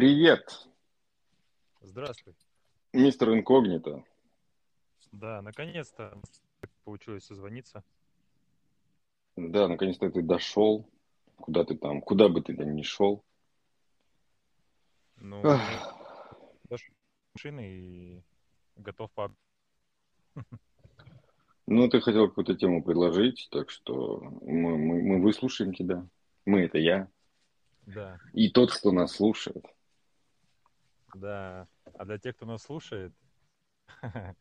Привет, Здравствуй. мистер Инкогнито. Да, наконец-то получилось созвониться. Да, наконец-то ты дошел. Куда ты там, куда бы ты там ни шел. Ну, дошел машины и готов по... Ну, ты хотел какую-то тему предложить, так что мы, мы, мы выслушаем тебя. Мы это я. Да, И тот, кто нас слушает. Да. А для тех, кто нас слушает,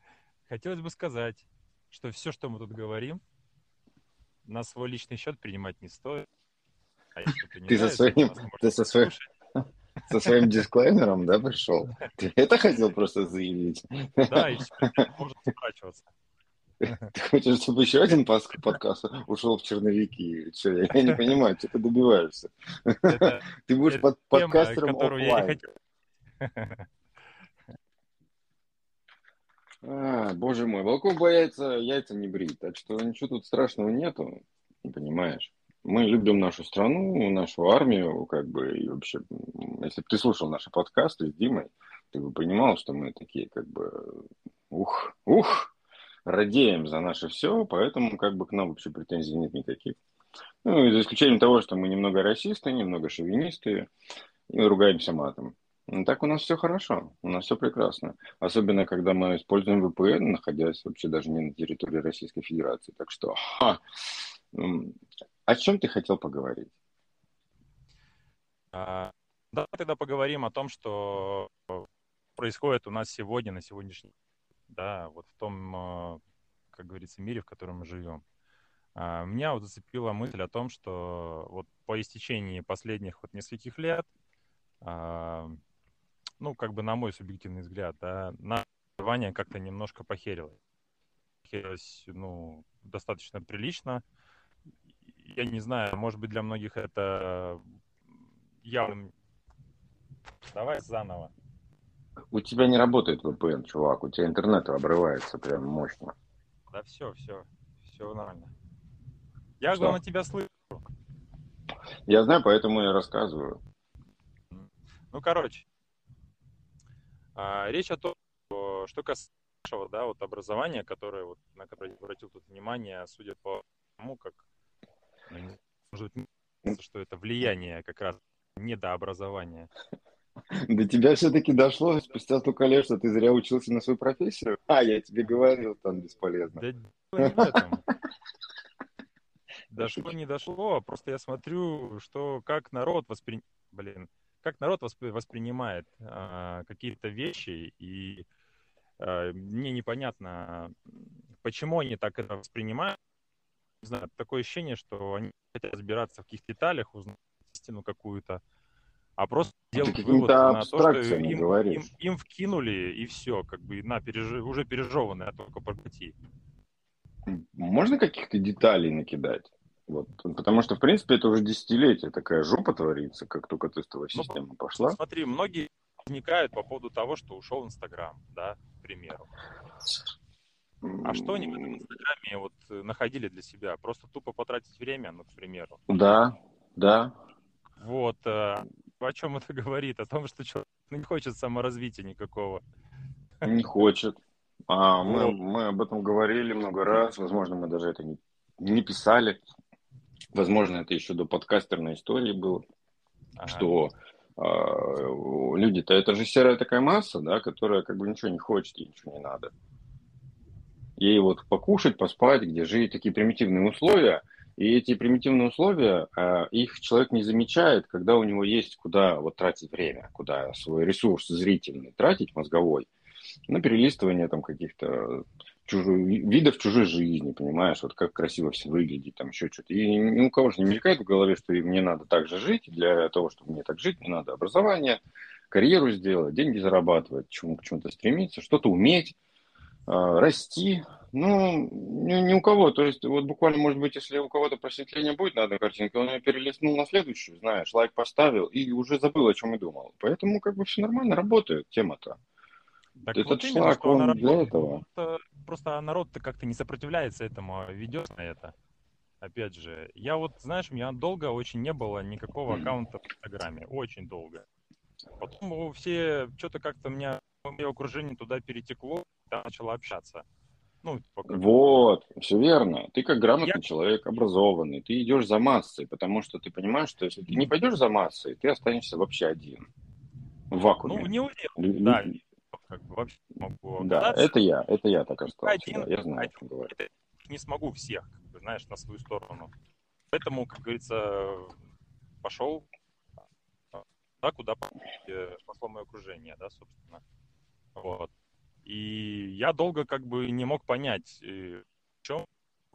хотелось бы сказать, что все, что мы тут говорим, на свой личный счет принимать не стоит. А не Ты со своим- может ты со своим-. Со своим дисклеймером, да, пришел? Ты это хотел просто заявить? Да, и можно сворачиваться. Ты хочешь, чтобы еще один подкаст ушел в черновики? Че, я не понимаю, что ты добиваешься? Это Ты будешь под, тема, подкастером оффлайн. хотел. А, боже мой, волков бояется яйца не брить, так что ничего тут страшного нету, не понимаешь. Мы любим нашу страну, нашу армию, как бы, и вообще, если бы ты слушал наши подкасты с Димой, ты бы понимал, что мы такие, как бы, ух, ух, радеем за наше все, поэтому, как бы, к нам вообще претензий нет никаких. Ну, за исключением того, что мы немного расисты, немного шовинисты, и ругаемся матом. Ну, так у нас все хорошо, у нас все прекрасно. Особенно, когда мы используем VPN, находясь вообще даже не на территории Российской Федерации. Так что, ха, о чем ты хотел поговорить? А, Давай тогда поговорим о том, что происходит у нас сегодня, на сегодняшний да, вот в том, э, как говорится, мире, в котором мы живем. А, Меня вот зацепила мысль о том, что вот по истечении последних вот нескольких лет, а, ну, как бы на мой субъективный взгляд, да, наше образование как-то немножко похерилось. Похерилось, ну, достаточно прилично. Я не знаю, может быть, для многих это явным... Давай заново. У тебя не работает VPN, чувак, у тебя интернет обрывается прям мощно. Да все, все, все нормально. Я, Что? главное, тебя слышу. Я знаю, поэтому я рассказываю. Ну, короче, а, речь о том, что, что касается нашего, да, вот образования, которое, вот, на которое я обратил тут внимание, судя по тому, как, ну, может быть, что это влияние как раз недообразования. До тебя все-таки дошло спустя столько лет, что ты зря учился на свою профессию? А, я тебе говорил, там бесполезно. Да дело не в этом. Дошло, не дошло, а просто я смотрю, что как народ воспри... Блин, как народ воспри- воспринимает а, какие-то вещи, и а, мне непонятно, почему они так это воспринимают. Не знаю, такое ощущение, что они хотят разбираться в каких-то деталях, узнать истину какую-то, а просто делают какими-то вывод на то, что им, им, говоришь. им вкинули, и все, как бы, на, пережи- уже пережеванное, а только проглоти. Можно каких-то деталей накидать? Вот, потому что, в принципе, это уже десятилетие такая жопа творится, как только тестовая Ну, система пошла. Смотри, многие возникают по поводу того, что ушел Инстаграм, да, к примеру. А что они в этом Инстаграме вот э, находили для себя? Просто тупо потратить время, ну, к примеру. Да, да. Вот, э, о чем это говорит? О том, что человек не хочет саморазвития никакого. Не хочет. А, мы, Вот. мы об этом говорили много раз. Возможно, мы даже это не, не писали. Возможно, это еще до подкастерной истории было. Ага. Что а, люди-то это же серая такая масса, да, которая как бы ничего не хочет, ей ничего не надо. Ей вот покушать, поспать, где жить, такие примитивные условия. И эти примитивные условия, а, их человек не замечает, когда у него есть куда вот тратить время, куда свой ресурс зрительный тратить, мозговой, на перелистывание там каких-то чужой, видов чужой жизни, понимаешь, вот как красиво все выглядит, там еще что-то. И ни у кого же не мелькает в голове, что и мне надо так же жить, для того, чтобы мне так жить, мне надо образование, карьеру сделать, деньги зарабатывать, чему, к чему-то стремиться, что-то уметь, а, расти. Ну, ни, ни у кого. То есть, вот буквально, может быть, если у кого-то просветление будет на одной картинке, он ее перелистнул на следующую, знаешь, лайк поставил и уже забыл, о чем и думал. Поэтому как бы все нормально работает тема-то. Так Этот вот именно, шлак, что он для этого. Просто, просто народ-то как-то не сопротивляется этому, а ведет на это. Опять же, я вот, знаешь, у меня долго очень не было никакого аккаунта в Инстаграме, очень долго. Потом все, что-то как-то меня, мое окружение туда перетекло, там начало общаться. Ну, пока... Вот, все верно. Ты как грамотный я... человек, образованный, ты идешь за массой, потому что ты понимаешь, что если ты не пойдешь за массой, ты останешься вообще один. В вакууме. Ну, не уверен, да. Как бы вообще могу да, это я, это я так остался. Один, да, я знаю, один, о чем говорю. Не смогу всех, как бы, знаешь, на свою сторону. Поэтому, как говорится, пошел да, куда пошло мое окружение, да, собственно. Вот. И я долго как бы не мог понять, э, в чем,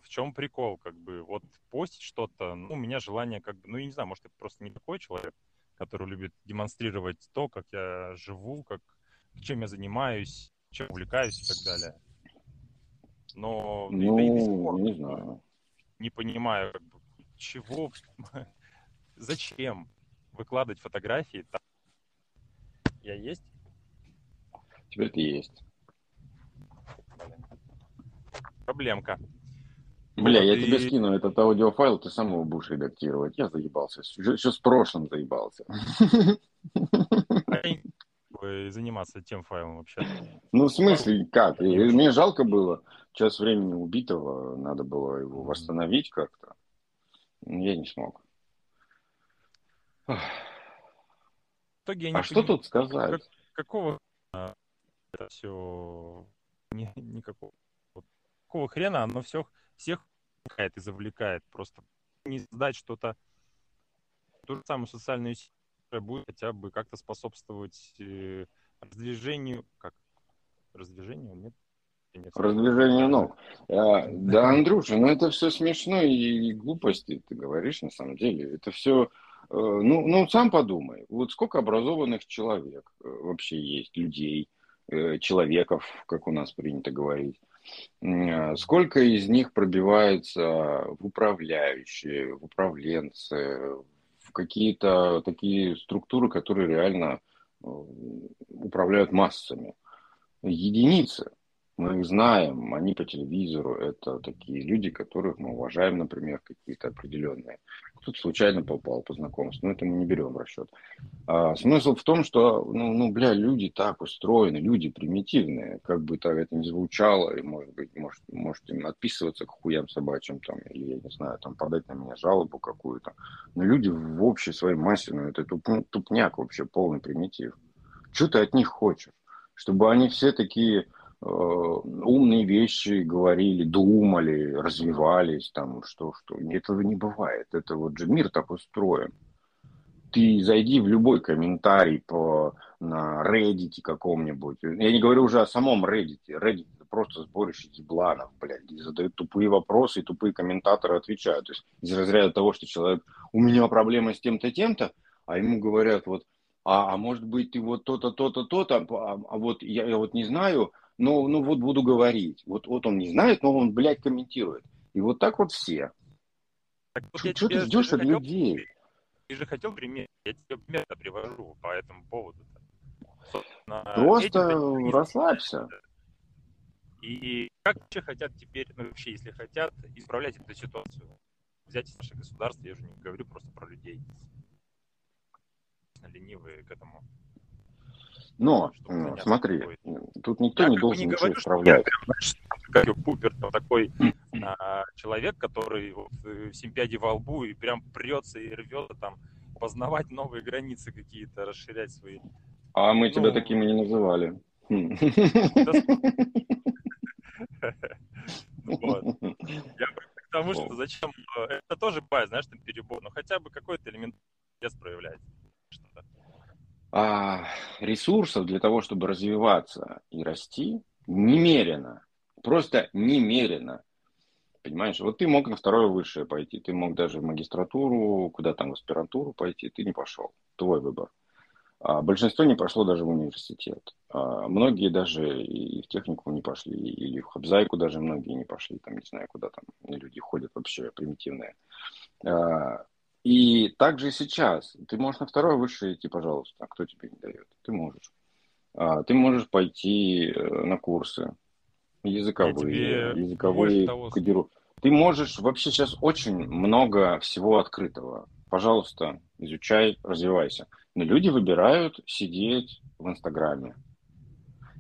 в чем прикол, как бы, вот постить что-то, ну, у меня желание как бы, ну, я не знаю, может, это просто не такой человек, который любит демонстрировать то, как я живу, как, чем я занимаюсь, чем увлекаюсь и так далее. Но ну, и до сих пор не знаю. Не понимаю, чего, зачем выкладывать фотографии. Я есть? Теперь ты есть. Проблемка. Бля, вот я и... тебе скину этот аудиофайл, ты сам его будешь редактировать. Я заебался. Еще с прошлым заебался. Заниматься тем файлом вообще? Ну, в смысле, как? Мне жалко было. Час времени убитого, надо было его восстановить как-то. Я не смог. В итоге я а что тут сказать? Как, какого это все не, никакого какого хрена оно всех всех и завлекает просто не сдать что-то ту же самую социальную сеть будет хотя бы как-то способствовать э, раздвижению как раздвижению нет Раздвижению ног. А, да, Андрюша, ну это все смешно и глупости, ты говоришь, на самом деле. Это все Э, ну, ну, сам подумай, вот сколько образованных человек э, вообще есть, людей, человеков, как у нас принято говорить. Сколько из них пробивается в управляющие, в управленцы, какие-то такие структуры, которые реально управляют массами. Единицы. Мы их знаем, они по телевизору, это такие люди, которых мы уважаем, например, какие-то определенные. Кто-то случайно попал по знакомству, но это мы не берем в расчет. А, смысл в том, что, ну, ну, бля, люди так устроены, люди примитивные, как бы так это ни звучало, и, может быть, может, можете отписываться к хуям собачьим, там, или, я не знаю, там, подать на меня жалобу какую-то. Но люди в общей своей массе, ну, это туп, тупняк вообще, полный примитив. Что ты от них хочешь? Чтобы они все такие умные вещи говорили, думали, развивались, там, что, что. Этого не бывает. Это вот же мир так устроен. Ты зайди в любой комментарий по, на Reddit каком-нибудь. Я не говорю уже о самом Reddit. Reddit это просто сборище ебланов, блядь. И задают тупые вопросы, и тупые комментаторы отвечают. То есть из разряда того, что человек, у меня проблема с тем-то, тем-то, а ему говорят, вот, а, а может быть, ты вот то-то, то-то, то-то, а, а вот я, я вот не знаю, ну, ну вот буду говорить. Вот, вот он не знает, но он, блядь, комментирует. И вот так вот все. Так, вот что ты ждешь от хотел, людей? Ты же хотел пример. Я тебе пример привожу по этому поводу. Просто этим, расслабься. И как вообще хотят теперь, ну вообще, если хотят, исправлять эту ситуацию? Взять наше государство, я уже не говорю просто про людей. Ленивые к этому но, смотри, тут никто я не должен не ничего говорю, исправлять. Как Пупер, такой а, человек, который вот, э, в симпиаде во лбу и прям прется и рвет там познавать новые границы какие-то, расширять свои. А мы ну, тебя такими не называли. Вот. Я к тому, что зачем... Э, это тоже бывает, знаешь, там перебор, но хотя бы какой-то элемент проявлять. А, ресурсов для того, чтобы развиваться и расти, немерено. Просто немерено. Понимаешь, вот ты мог на второе высшее пойти, ты мог даже в магистратуру, куда там, в аспирантуру пойти, ты не пошел. Твой выбор. А большинство не пошло даже в университет. А многие даже и в технику не пошли, или в хабзайку даже многие не пошли, там не знаю, куда там люди ходят вообще примитивные. А, и также сейчас. Ты можешь на второе высшее идти, пожалуйста. А кто тебе не дает? Ты можешь. А, ты можешь пойти э, на курсы языковые, языковые кодировки. Ты можешь, вообще сейчас очень много всего открытого. пожалуйста, изучай, развивайся. Но люди выбирают сидеть в Инстаграме.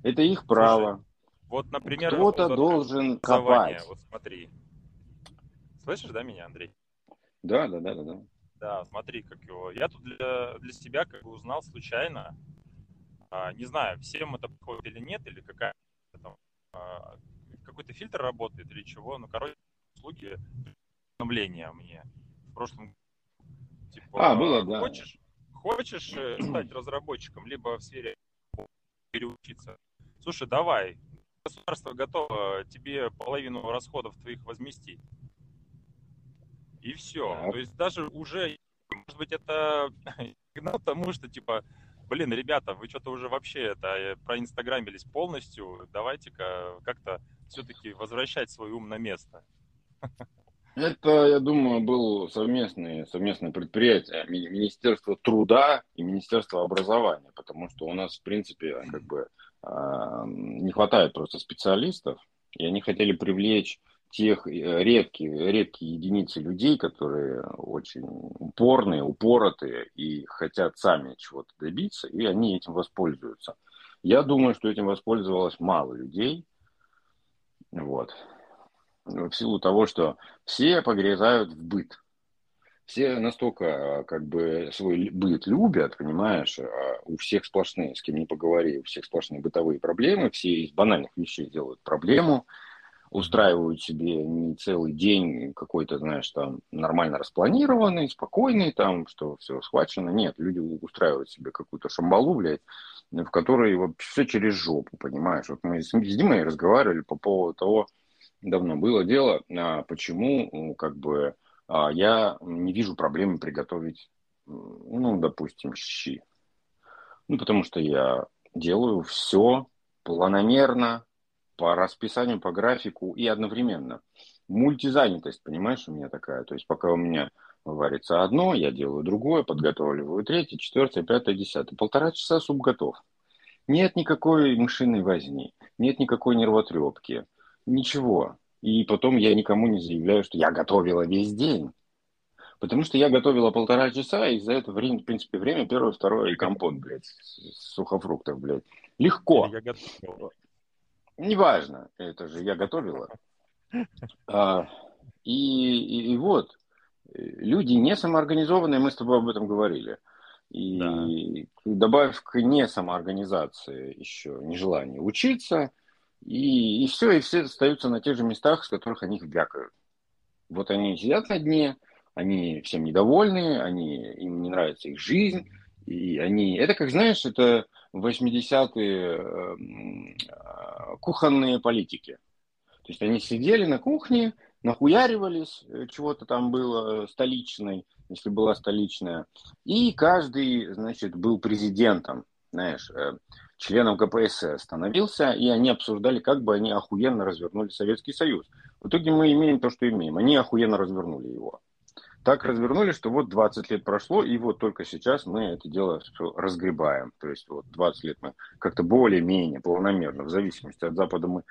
Это их право. Слушай, вот, например, кто-то должен копать. Вот смотри. Слышишь, да, меня, Андрей? Да, да, да, да, да. Да, смотри, как его. Я тут для, для себя как бы узнал случайно. А, не знаю, всем это подходит или нет, или какая там, а, какой-то фильтр работает или чего. Ну, короче, услуги обновления мне в прошлом. Типа, а, было, да. Хочешь, хочешь э, стать разработчиком, либо в сфере переучиться? Слушай, давай, государство готово тебе половину расходов твоих возместить. И все. Так. То есть даже уже, может быть, это сигнал тому, что типа, блин, ребята, вы что-то уже вообще это э, проинстаграмились полностью, давайте-ка как-то все-таки возвращать свой ум на место. Это, я думаю, было совместное, совместное предприятие Министерства труда и Министерства образования, потому что у нас, в принципе, как бы а, не хватает просто специалистов, и они хотели привлечь тех э, редкие, редкие единицы людей, которые очень упорные, упоротые и хотят сами чего-то добиться, и они этим воспользуются. Я думаю, что этим воспользовалось мало людей. Вот. В силу того, что все погрязают в быт. Все настолько как бы свой быт любят, понимаешь, а у всех сплошные, с кем не поговори, у всех сплошные бытовые проблемы, все из банальных вещей делают проблему, устраивают себе не целый день какой-то, знаешь, там нормально распланированный, спокойный, там, что все схвачено. Нет, люди устраивают себе какую-то шамбалу, блядь, в которой вот все через жопу, понимаешь. Вот мы с, с Димой разговаривали по поводу того, давно было дело, а почему, как бы, а, я не вижу проблемы приготовить, ну, допустим, щи. Ну, потому что я делаю все планомерно, по расписанию, по графику и одновременно. Мультизанятость, понимаешь, у меня такая. То есть пока у меня варится одно, я делаю другое, подготавливаю третье, четвертое, пятое, десятое. Полтора часа суп готов. Нет никакой мышиной возни, нет никакой нервотрепки, ничего. И потом я никому не заявляю, что я готовила весь день. Потому что я готовила полтора часа, и за это время, в принципе, время первое, второе и компот, блядь, сухофруктов, блядь. Легко. Я готовила. Неважно, это же я готовила. А, и, и, и вот, люди не самоорганизованные, мы с тобой об этом говорили. И да. добавив к не самоорганизации еще нежелание учиться, и, и все, и все остаются на тех же местах, с которых они вякают. Вот они сидят на дне, они всем недовольны, они, им не нравится их жизнь, и они... Это, как знаешь, это 80-е эм, э, кухонные политики. То есть они сидели на кухне, нахуяривались, э, чего-то там было столичной, если была столичная, и каждый, значит, был президентом, знаешь, э, членом КПСС становился, и они обсуждали, как бы они охуенно развернули Советский Союз. В итоге мы имеем то, что имеем. Они охуенно развернули его так развернули, что вот 20 лет прошло, и вот только сейчас мы это дело разгребаем. То есть вот 20 лет мы как-то более-менее планомерно, в зависимости от Запада мы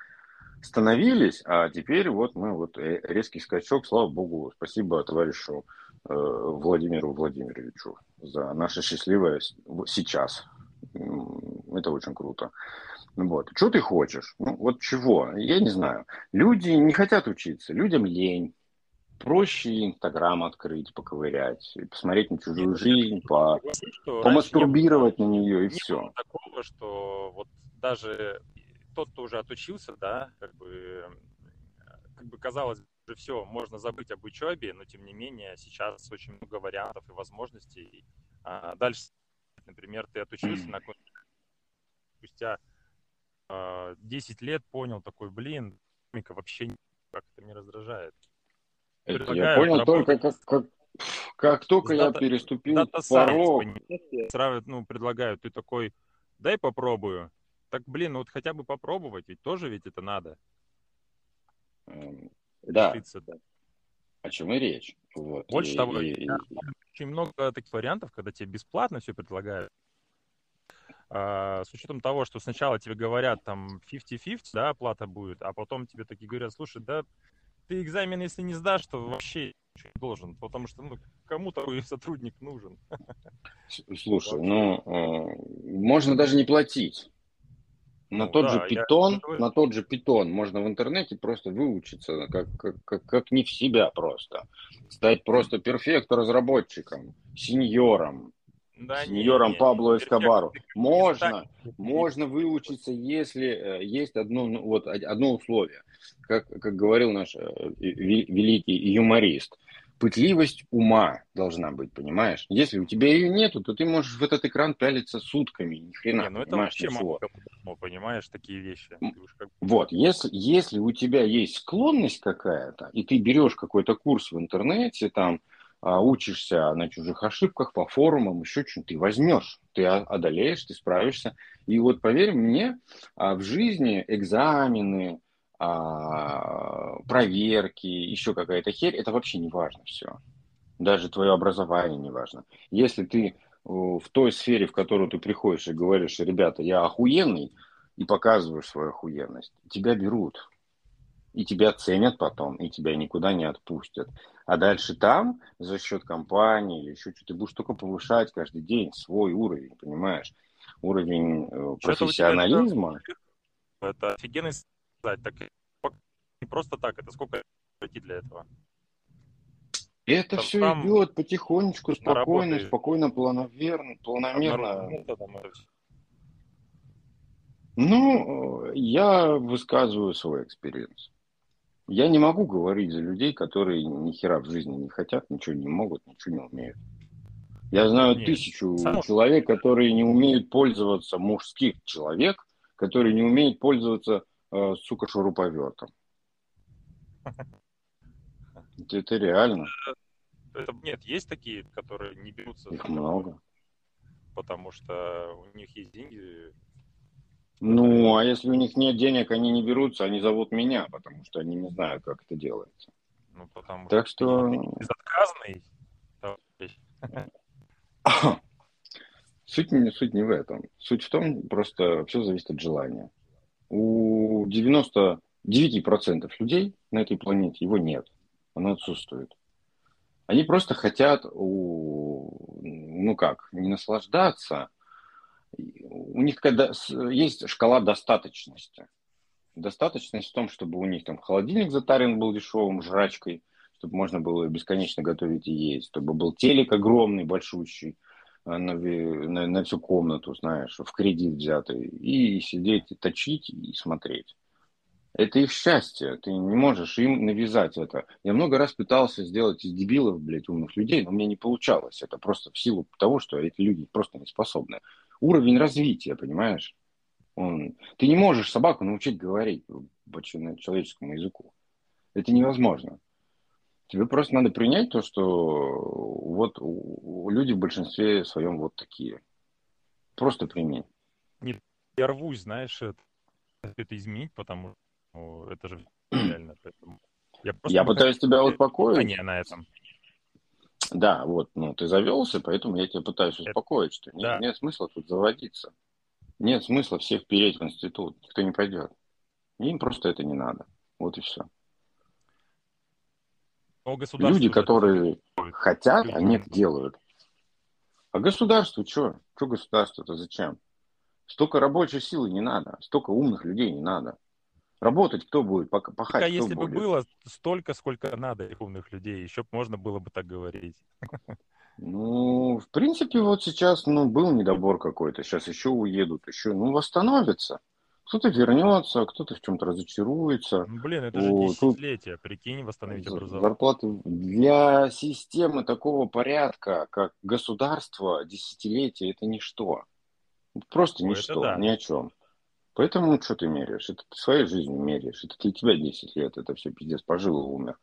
становились, а теперь вот мы вот э, резкий скачок, слава богу, спасибо товарищу э, Владимиру Владимировичу за наше счастливое сейчас. Это очень круто. Вот. Что ты хочешь? Ну, вот чего? Я не знаю. Люди не хотят учиться, людям лень проще Инстаграм открыть, поковырять, и посмотреть на чужую Нет, жизнь, по, помастурбировать на нее и не все. такого, что вот даже тот, кто уже отучился, да, как бы, как бы казалось бы, все, можно забыть об учебе, но тем не менее сейчас очень много вариантов и возможностей. А дальше, например, ты отучился на спустя э, 10 лет понял такой, блин, вообще как это меня раздражает. Я понял работать. только как, как, как только я переступил порог. Сразу ну, предлагают, ты такой, дай попробую. Так, блин, ну вот хотя бы попробовать, ведь тоже ведь это надо. Эм, да. Решиться, да. О чем и речь. Вот. Больше и, того, и, очень много таких вариантов, когда тебе бесплатно все предлагают. А, с учетом того, что сначала тебе говорят там 50-50, да, оплата будет, а потом тебе такие говорят, слушай, да, ты экзамен, если не сдашь, то вообще ничего не должен, потому что ну, кому такой сотрудник нужен? Слушай, ну, э, можно даже не платить. На ну, тот да, же питон, я... на тот же питон можно в интернете просто выучиться, как, как, как, как не в себя просто. Стать просто перфект-разработчиком, сеньором, да, сеньором не, Пабло Эскобару. Можно, можно выучиться, если э, есть одно, ну, вот, одно условие. Как, как говорил наш э, великий юморист – пытливость ума должна быть, понимаешь? Если у тебя ее нету, то ты можешь в этот экран пялиться сутками, ни хрена, не, ну это вообще ничего. Мало, понимаешь, такие вещи. Как... Вот, если, если у тебя есть склонность какая-то, и ты берешь какой-то курс в интернете, там, а, учишься на чужих ошибках, по форумам, еще что-нибудь, ты возьмешь, ты одолеешь, ты справишься. И вот поверь мне, а, в жизни экзамены, а, проверки, еще какая-то херь, это вообще не важно все. Даже твое образование не важно. Если ты в той сфере, в которую ты приходишь и говоришь, ребята, я охуенный, и показываешь свою охуенность, тебя берут. И тебя ценят потом, и тебя никуда не отпустят. А дальше там, за счет компании или еще что-то, ты будешь только повышать каждый день свой уровень, понимаешь? Уровень э, профессионализма. Это офигенный сказать, так не просто так, это сколько пройти для этого? Это там, все там идет потихонечку, спокойно, спокойно, планомерно, планомерно. Ну, я высказываю свой experience. Я не могу говорить за людей, которые ни хера в жизни не хотят, ничего не могут, ничего не умеют. Я знаю Нет. тысячу Само... человек, которые не умеют пользоваться, мужских человек, которые не умеют пользоваться сука, шуруповертом. Это реально. Это, нет, есть такие, которые не берутся. Их много. Потому что у них есть деньги. Ну, а если у них нет денег, они не берутся, они зовут меня, потому что они не знают, как это делается. Ну, потому так что... Безотказный. Суть, суть не в этом. Суть в том, просто все зависит от желания у 99% людей на этой планете его нет, оно отсутствует. Они просто хотят, у, ну как, не наслаждаться. У них когда есть шкала достаточности. Достаточность в том, чтобы у них там холодильник затарен был дешевым жрачкой, чтобы можно было бесконечно готовить и есть, чтобы был телек огромный, большущий, на, на, на всю комнату, знаешь, в кредит взятый, и сидеть, и точить, и смотреть. Это их счастье, ты не можешь им навязать это. Я много раз пытался сделать из дебилов, блядь, умных людей, но мне не получалось. Это просто в силу того, что эти люди просто не способны. Уровень развития, понимаешь? Он... Ты не можешь собаку научить говорить по человеческому языку. Это невозможно. Тебе просто надо принять то, что вот люди в большинстве своем вот такие. Просто прими. Не, я рвусь, знаешь, это, это изменить, потому что ну, это же реально. Поэтому я, я пытаюсь тебя успокоить. Не на этом. Да, вот, ну, ты завелся, поэтому я тебя пытаюсь успокоить, что нет, да. нет смысла тут заводиться. Нет смысла всех переть в институт, никто не пойдет. Им просто это не надо. Вот и все. Люди, которые хотят, они это делают. А государство что? Что государство-то зачем? Столько рабочей силы не надо, столько умных людей не надо. Работать кто будет, пахать а кто если будет? бы было столько, сколько надо умных людей, еще можно было бы так говорить. Ну, в принципе, вот сейчас, ну, был недобор какой-то, сейчас еще уедут, еще, ну, восстановится. Кто-то вернется, кто-то в чем-то разочаруется. Ну, блин, это же десятилетие, прикинь, восстановить образование. Зарплаты для системы такого порядка, как государство, десятилетие это ничто. Просто Ой, ничто, да. ни о чем. Поэтому что ты меряешь? Это ты своей жизнью меряешь. Это для тебя 10 лет, это все пиздец, пожил и умер.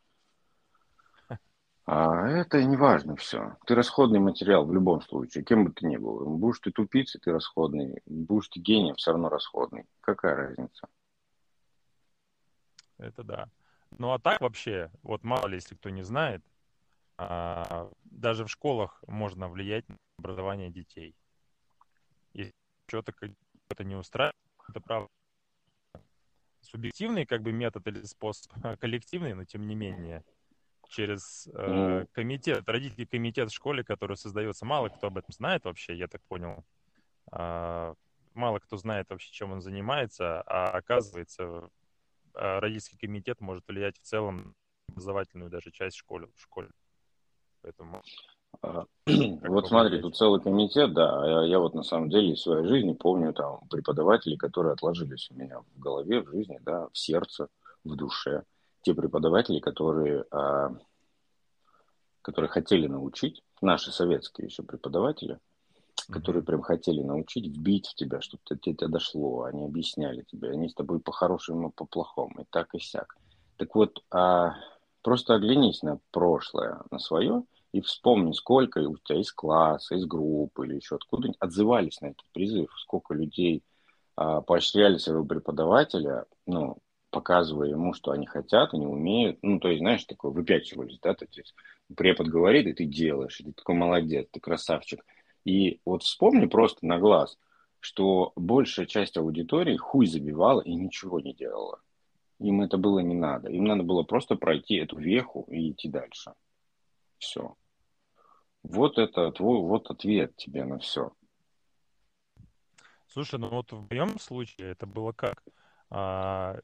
А это не важно все. Ты расходный материал в любом случае, кем бы ты ни был. Будешь ты тупицей, ты расходный. Будешь ты гением, все равно расходный. Какая разница? Это да. Ну а так вообще, вот мало ли, если кто не знает, а, даже в школах можно влиять на образование детей. Если что-то это не устраивает, это правда. субъективный как бы метод или способ, а коллективный, но тем не менее через э, комитет, родительский комитет в школе, который создается. Мало кто об этом знает вообще, я так понял. А, мало кто знает вообще, чем он занимается, а оказывается, а, родительский комитет может влиять в целом образовательную даже часть школы, в школе. Поэтому... А, вот смотри, тут целый комитет, да. Я, я вот на самом деле в своей жизни помню там преподавателей, которые отложились у меня в голове, в жизни, да, в сердце, в душе те преподаватели, которые, а, которые хотели научить, наши советские еще преподаватели, которые прям хотели научить, вбить в тебя, чтобы тебе это дошло, они объясняли тебе, они с тобой по-хорошему, по-плохому, и так, и сяк. Так вот, а, просто оглянись на прошлое, на свое, и вспомни, сколько у тебя из класса, из группы или еще откуда-нибудь отзывались на этот призыв, сколько людей а, поощряли своего преподавателя, ну, показывая ему, что они хотят, они умеют. Ну, то есть, знаешь, такое выпячивались, да, то есть препод говорит, и ты делаешь, и ты такой молодец, ты красавчик. И вот вспомни просто на глаз, что большая часть аудитории хуй забивала и ничего не делала. Им это было не надо. Им надо было просто пройти эту веху и идти дальше. Все. Вот это твой вот ответ тебе на все. Слушай, ну вот в моем случае это было как? А,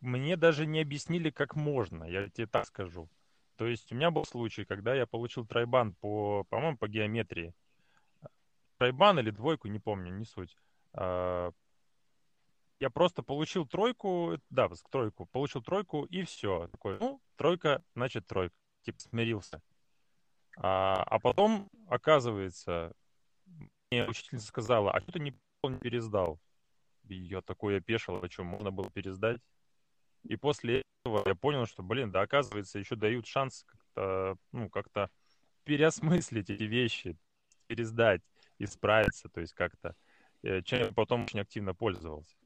мне даже не объяснили, как можно, я тебе так скажу. То есть у меня был случай, когда я получил тройбан по, по-моему, по геометрии. Тройбан или двойку, не помню, не суть. А, я просто получил тройку, да, тройку, получил тройку и все. Такой, ну, тройка, значит тройка. Типа смирился. А, а потом, оказывается, мне учительница сказала, а что ты не, не пересдал? Такой опешил, а что, можно было пересдать? И после этого я понял, что, блин, да, оказывается, еще дают шанс как-то, ну, как-то переосмыслить эти вещи, пересдать, исправиться, то есть как-то, э, чем я потом очень активно пользовался.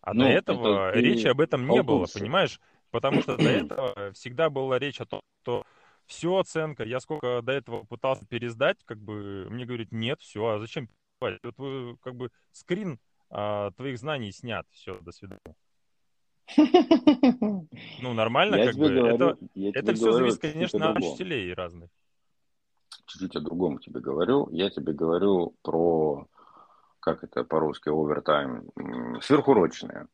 А ну, до этого это речи об этом не было, понимаешь? Потому что до этого всегда была речь о том, что все оценка, я сколько до этого пытался пересдать, как бы мне говорят, нет, все, а зачем? Вот вы как бы скрин а, твоих знаний снят. Все, до свидания. Ну, нормально, как бы. это это все зависит, конечно, от учителей разных. Чуть-чуть о другом тебе говорю. Я тебе говорю про, как это по-русски, овертайм, сверхурочные.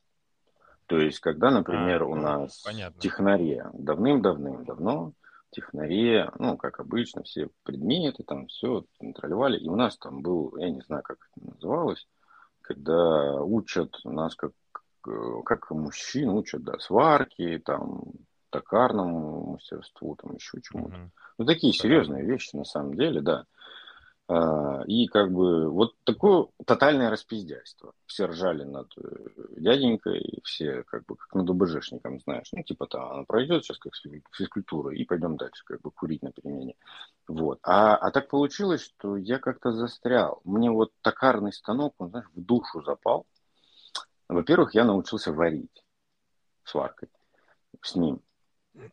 То есть, когда, например, а, у нас понятно. технаре давным-давным давно технаре, ну, как обычно, все предметы, там все контролировали. И у нас там был, я не знаю, как это называлось, когда учат нас как, как мужчин, учат, да, сварки, там, токарному мастерству, там еще чему-то. Mm-hmm. Ну, такие серьезные вещи, на самом деле, да. А, и как бы вот такое тотальное распиздяйство. Все ржали над э, дяденькой, все как бы как над УБЖшником, знаешь. Ну, типа там, она пройдет сейчас как физкультура, и пойдем дальше, как бы курить на перемене. Вот. А, а так получилось, что я как-то застрял. Мне вот токарный станок, он, знаешь, в душу запал. Во-первых, я научился варить сваркой с ним.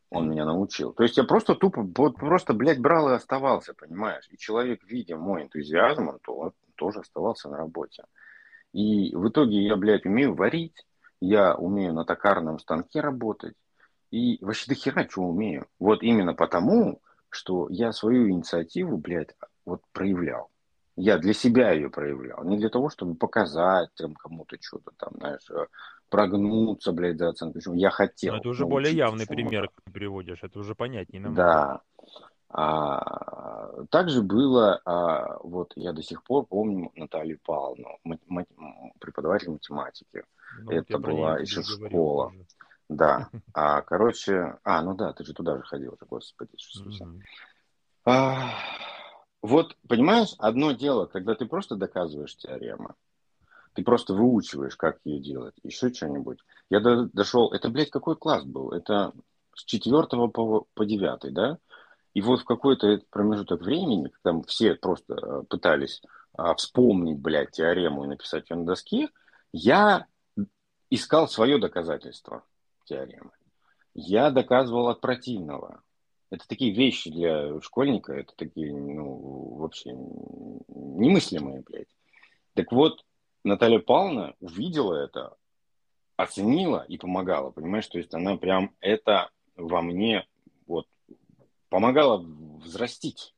Он меня научил. То есть я просто тупо, вот просто, блядь, брал и оставался, понимаешь? И человек, видя мой энтузиазм, он, то, тоже оставался на работе. И в итоге я, блядь, умею варить, я умею на токарном станке работать. И вообще до хера что умею. Вот именно потому, что я свою инициативу, блядь, вот проявлял. Я для себя ее проявлял. Не для того, чтобы показать там, кому-то что-то там, знаешь, э, прогнуться, блядь, за оценку. Причем я хотел. Но это уже более явный пример ты приводишь, это уже понятнее нам. Да. А, также было, а, вот я до сих пор помню Наталью Павловну, мат, мат, преподаватель математики. Ну, это была еще школа. Уже. Да. А, короче, а, ну да, ты же туда же ходил, господи, Иисусе. Mm-hmm. А, вот, понимаешь, одно дело, когда ты просто доказываешь теорему, ты просто выучиваешь, как ее делать, еще что-нибудь. Я до, дошел, это, блядь, какой класс был? Это с четвертого по, по девятый, да? И вот в какой-то промежуток времени, когда все просто э, пытались а, вспомнить, блядь, теорему и написать ее на доске, я искал свое доказательство теоремы. Я доказывал от противного. Это такие вещи для школьника, это такие, ну, вообще немыслимые, блядь. Так вот, Наталья Павловна увидела это, оценила и помогала, понимаешь, то есть она прям это во мне вот помогала взрастить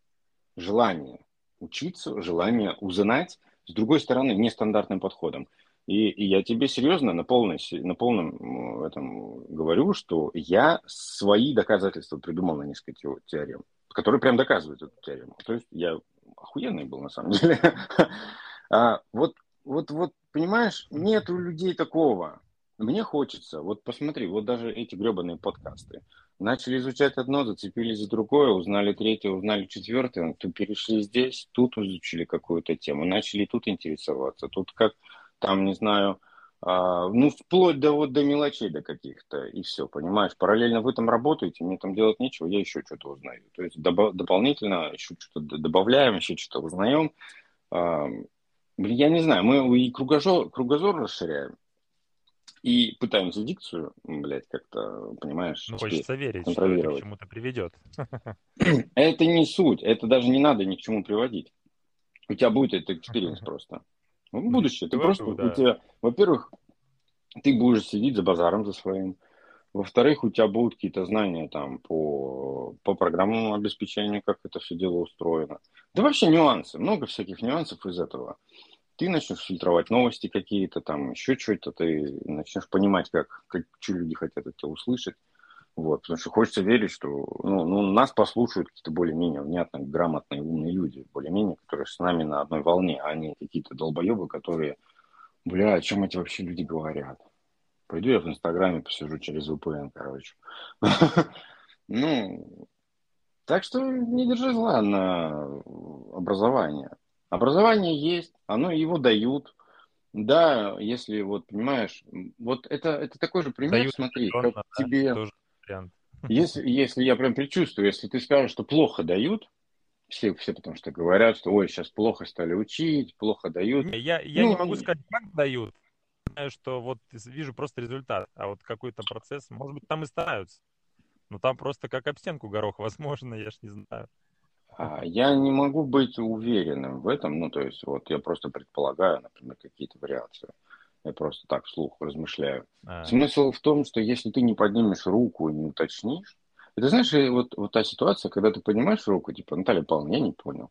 желание учиться, желание узнать, с другой стороны, нестандартным подходом. И, и я тебе серьезно на, полной, на полном этом говорю, что я свои доказательства придумал на несколько теорем, которые прям доказывают эту теорему. То есть я охуенный был на самом деле. А, вот, вот, вот, понимаешь, нет у людей такого. Мне хочется, вот посмотри, вот даже эти гребаные подкасты. Начали изучать одно, зацепились за другое, узнали третье, узнали четвертое, то перешли здесь, тут изучили какую-то тему, начали тут интересоваться, тут как, там, не знаю, а, ну, вплоть до, вот, до мелочей до каких-то, и все, понимаешь, параллельно вы там работаете, мне там делать нечего, я еще что-то узнаю. То есть доп- дополнительно еще что-то добавляем, еще что-то узнаем. А, я не знаю, мы и кругозор, кругозор расширяем, и пытаемся дикцию, блядь, как-то, понимаешь, ну, хочется верить, что это к чему-то приведет. Это не суть, это даже не надо ни к чему приводить. У тебя будет этот experience просто. Ну, будущее. Ты просто, у тебя, во-первых, ты будешь сидеть за базаром за своим. Во-вторых, у тебя будут какие-то знания там по, по программному обеспечению, как это все дело устроено. Да вообще нюансы, много всяких нюансов из этого ты начнешь фильтровать новости какие-то, там еще что-то, ты начнешь понимать, как, как что люди хотят от тебя услышать. Вот, потому что хочется верить, что ну, ну, нас послушают какие-то более-менее внятные, грамотные, умные люди, более-менее, которые с нами на одной волне, а не какие-то долбоебы, которые, бля, о чем эти вообще люди говорят. Пойду я в Инстаграме посижу через VPN, короче. Ну, так что не держи зла на образование. Образование есть, оно его дают. Да, если вот понимаешь, вот это, это такой же пример, дают смотри, как да, тебе... Если, если я прям предчувствую, если ты скажешь, что плохо дают, все, все потому что говорят, что ой, сейчас плохо стали учить, плохо дают. Я, я ну, не могу сказать, как дают. Знаю, что вот вижу просто результат, а вот какой-то процесс, может быть, там и стараются. Но там просто как об стенку горох, возможно, я ж не знаю. А, я не могу быть уверенным в этом, ну, то есть, вот я просто предполагаю, например, какие-то вариации. Я просто так вслух размышляю. А. Смысл в том, что если ты не поднимешь руку и не уточнишь, это знаешь, вот, вот та ситуация, когда ты поднимаешь руку, типа, Наталья Павловна, я не понял.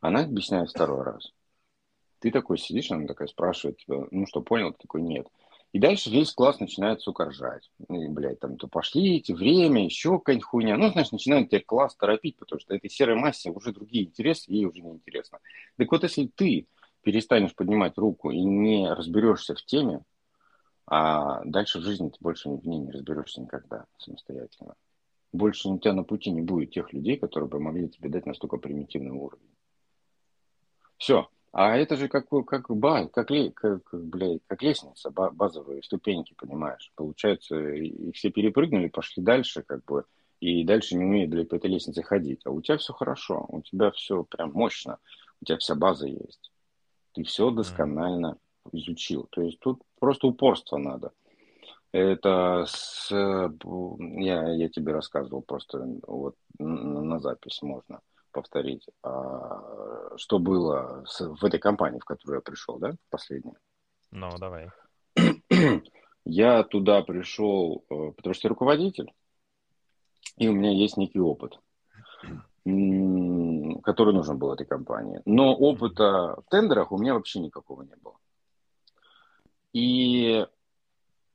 Она объясняет второй раз. Ты такой сидишь, она такая спрашивает тебя, ну что, понял? Ты такой, нет. И дальше весь класс начинает, сука, ржать. Ну, и, блядь, там, то пошлите, время, еще какая-нибудь хуйня. Ну, знаешь, начинают тебе класс торопить, потому что этой серой массе уже другие интересы, ей уже не интересно. Так вот, если ты перестанешь поднимать руку и не разберешься в теме, а дальше в жизни ты больше в ней не разберешься никогда самостоятельно. Больше у тебя на пути не будет тех людей, которые бы могли тебе дать настолько примитивный уровень. Все, а это же как, как, ба, как, как, блядь, как лестница, базовые ступеньки, понимаешь. Получается, и все перепрыгнули, пошли дальше, как бы, и дальше не умеют для этой лестницы ходить. А у тебя все хорошо, у тебя все прям мощно, у тебя вся база есть. Ты все досконально изучил. То есть тут просто упорство надо. Это с, я, я тебе рассказывал просто вот на, на запись можно повторить, а, что было с, в этой компании, в которую я пришел, да, последняя. Ну, давай. Я туда пришел, э, потому что я руководитель, и у меня есть некий опыт, который нужен был этой компании. Но опыта в тендерах у меня вообще никакого не было. И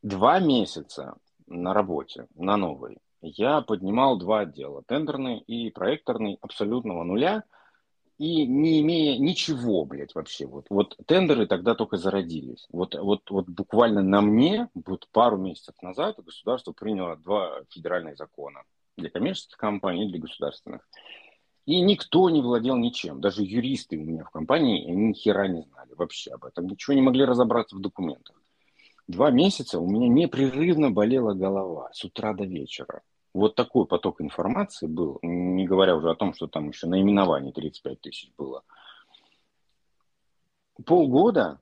два месяца на работе, на новой, я поднимал два отдела, тендерный и проекторный, абсолютного нуля, и не имея ничего, блядь, вообще. Вот, вот тендеры тогда только зародились. Вот, вот, вот буквально на мне, вот пару месяцев назад государство приняло два федеральных закона для коммерческих компаний и для государственных. И никто не владел ничем. Даже юристы у меня в компании они ни хера не знали вообще об этом. Ничего не могли разобраться в документах. Два месяца у меня непрерывно болела голова с утра до вечера вот такой поток информации был, не говоря уже о том, что там еще наименований 35 тысяч было. Полгода,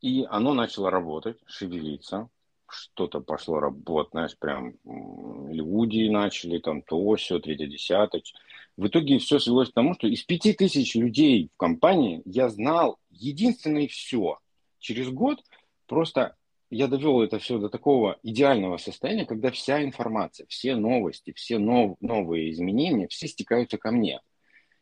и оно начало работать, шевелиться, что-то пошло работать, знаешь, прям люди начали, там то, все, третье, десятое. В итоге все свелось к тому, что из пяти тысяч людей в компании я знал единственное все. Через год просто я довел это все до такого идеального состояния, когда вся информация, все новости, все нов, новые изменения, все стекаются ко мне.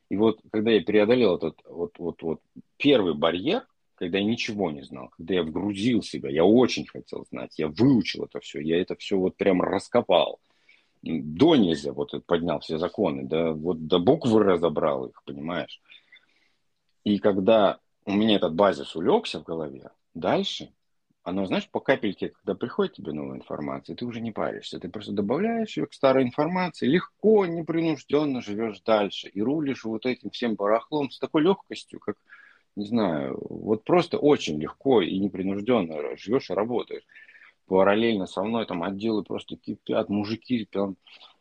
И вот когда я преодолел этот вот, вот, вот первый барьер, когда я ничего не знал, когда я вгрузил себя, я очень хотел знать, я выучил это все, я это все вот прям раскопал. До нельзя вот поднял все законы, да, вот до буквы разобрал их, понимаешь. И когда у меня этот базис улегся в голове, дальше оно, знаешь, по капельке, когда приходит тебе новая информация, ты уже не паришься, ты просто добавляешь ее к старой информации, легко, непринужденно живешь дальше и рулишь вот этим всем барахлом с такой легкостью, как не знаю, вот просто очень легко и непринужденно живешь и работаешь. Параллельно со мной там отделы просто кипят, мужики там,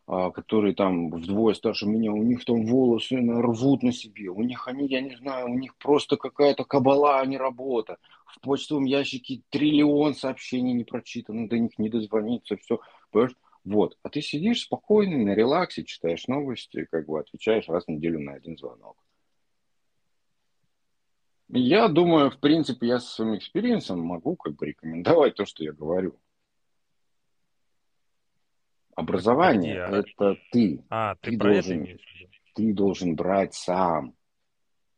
которые там вдвое старше меня, у них там волосы рвут на себе, у них они, я не знаю, у них просто какая-то кабала, а не работа. В почтовом ящике триллион сообщений не прочитано, до них не дозвониться, все. Понимаешь? Вот. А ты сидишь спокойный, на релаксе, читаешь новости, как бы отвечаешь раз в неделю на один звонок. Я думаю, в принципе, я со своим experience ом могу как бы рекомендовать то, что я говорю. Образование а... это ты. А, ты, ты должен, ты должен брать сам.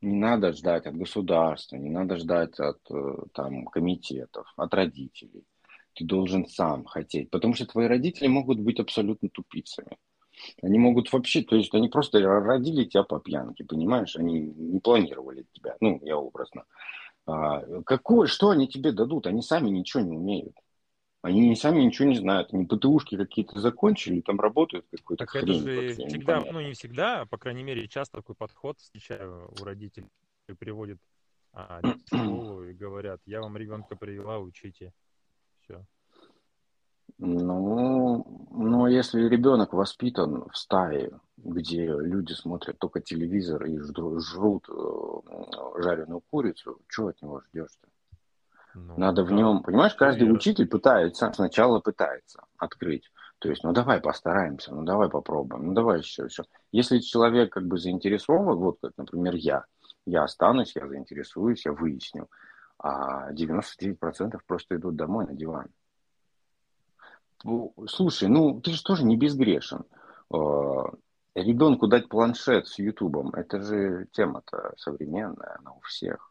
Не надо ждать от государства, не надо ждать от э, там, комитетов, от родителей. Ты должен сам хотеть, потому что твои родители могут быть абсолютно тупицами. Они могут вообще, то есть они просто родили тебя по пьянке, понимаешь? Они не планировали тебя, ну, я образно. А, какое, что они тебе дадут? Они сами ничего не умеют. Они сами ничего не знают. Они ПТУшки какие-то закончили, там работают какой-то Так хрень, это же всегда, непонятно. ну не всегда, а по крайней мере, часто такой подход встречаю у родителей, приводят а, в школу и говорят, я вам ребенка привела, учите. Все. Ну, ну, если ребенок воспитан в стае, где люди смотрят только телевизор и жрут, жрут э, жареную курицу, чего от него ждешь-то? Ну, Надо да. в нем, понимаешь, каждый Верно. учитель пытается, сначала пытается открыть. То есть, ну давай постараемся, ну давай попробуем, ну давай еще, еще. Если человек как бы заинтересован, вот как, например, я, я останусь, я заинтересуюсь, я выясню, а 99% просто идут домой на диван. Слушай, ну ты же тоже не безгрешен. А, ребенку дать планшет с Ютубом, это же тема-то современная, она у всех.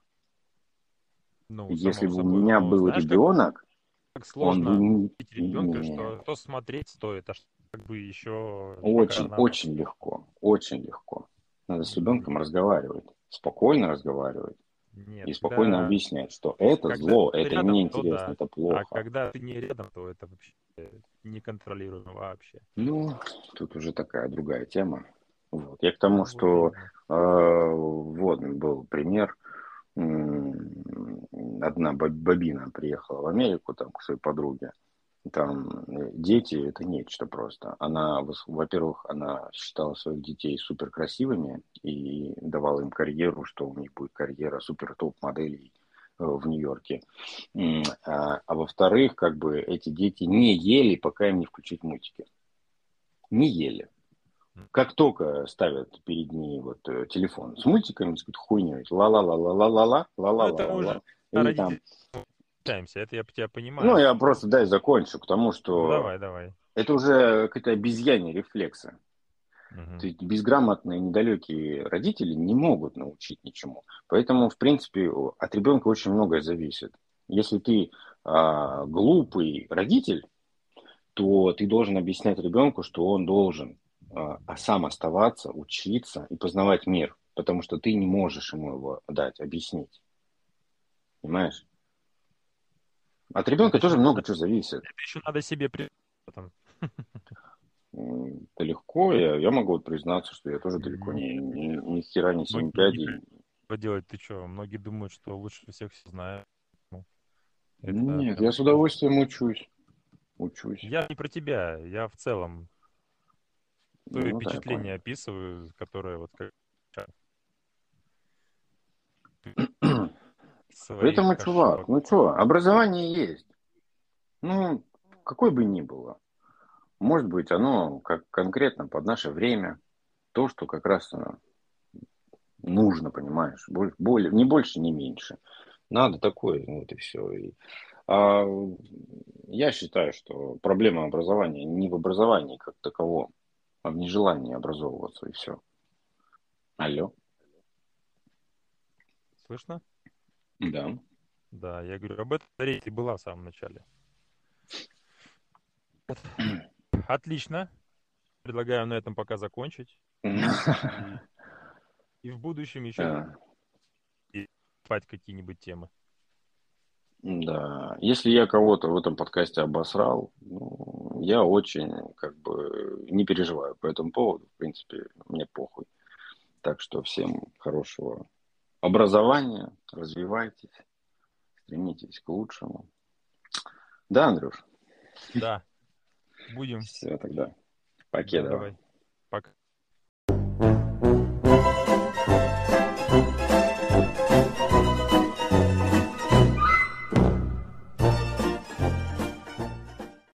Ну, Если бы у меня ну, был знаешь, ребенок, как сложно он ребенка, что, что смотреть стоит, а что как бы еще... Очень, очень легко, очень легко. Надо с ребенком разговаривать, спокойно разговаривать. Нет, и спокойно да. объяснять, что это когда зло, это рядом, неинтересно, да. это плохо. А когда ты не рядом, то это вообще неконтролируемо вообще. Ну, тут уже такая другая тема. Вот. Я к тому, что э, вот был пример. Одна бабина приехала в Америку там к своей подруге там э, дети это нечто просто. Она, во-первых, она считала своих детей супер красивыми и давала им карьеру, что у них будет карьера супер топ моделей э, в Нью-Йорке. А, а во-вторых, как бы эти дети не ели, пока им не включить мультики. Не ели. Как только ставят перед ней вот э, телефон с мультиками, с какой-то хуйней, ла-ла-ла-ла-ла-ла-ла, ла-ла-ла-ла-ла, или там общаемся, это я тебя понимаю. Ну, я просто, дай, закончу к тому, что... Ну, давай, давай. Это уже какая-то обезьянья рефлексы. Угу. То есть безграмотные, недалекие родители не могут научить ничему. Поэтому, в принципе, от ребенка очень многое зависит. Если ты а, глупый родитель, то ты должен объяснять ребенку, что он должен а, а сам оставаться, учиться и познавать мир, потому что ты не можешь ему его дать, объяснить. Понимаешь? От ребенка это тоже много надо, чего зависит. Это еще надо себе Это легко, я, я могу признаться, что я тоже далеко не, не, ни хера не 7 пядей. Что делать, ты что? Многие думают, что лучше всех все знают. Ну, это, Нет, это... я с удовольствием учусь. Учусь. Я не про тебя, я в целом то ну, впечатление да, описываю, которое вот как Поэтому, чувак, ну что, образование есть. Ну, какой бы ни было. Может быть, оно как конкретно под наше время, то, что как раз э, нужно, понимаешь, более, более, не больше, не меньше. Надо такое, вот и все. И, А я считаю, что проблема образования не в образовании как таковом, в нежелании образовываться и все. Алло. Слышно? Да. Да, я говорю, об этом речь была в самом начале. Отлично. Предлагаю на этом пока закончить. И, в будущем еще спать какие-нибудь темы. Да, если я кого-то в этом подкасте обосрал, ну, я очень как бы не переживаю по этому поводу. В принципе, мне похуй. Так что всем хорошего образования, развивайтесь, стремитесь к лучшему. Да, Андрюш? Да. Будем. Все тогда. Покедова. Давай.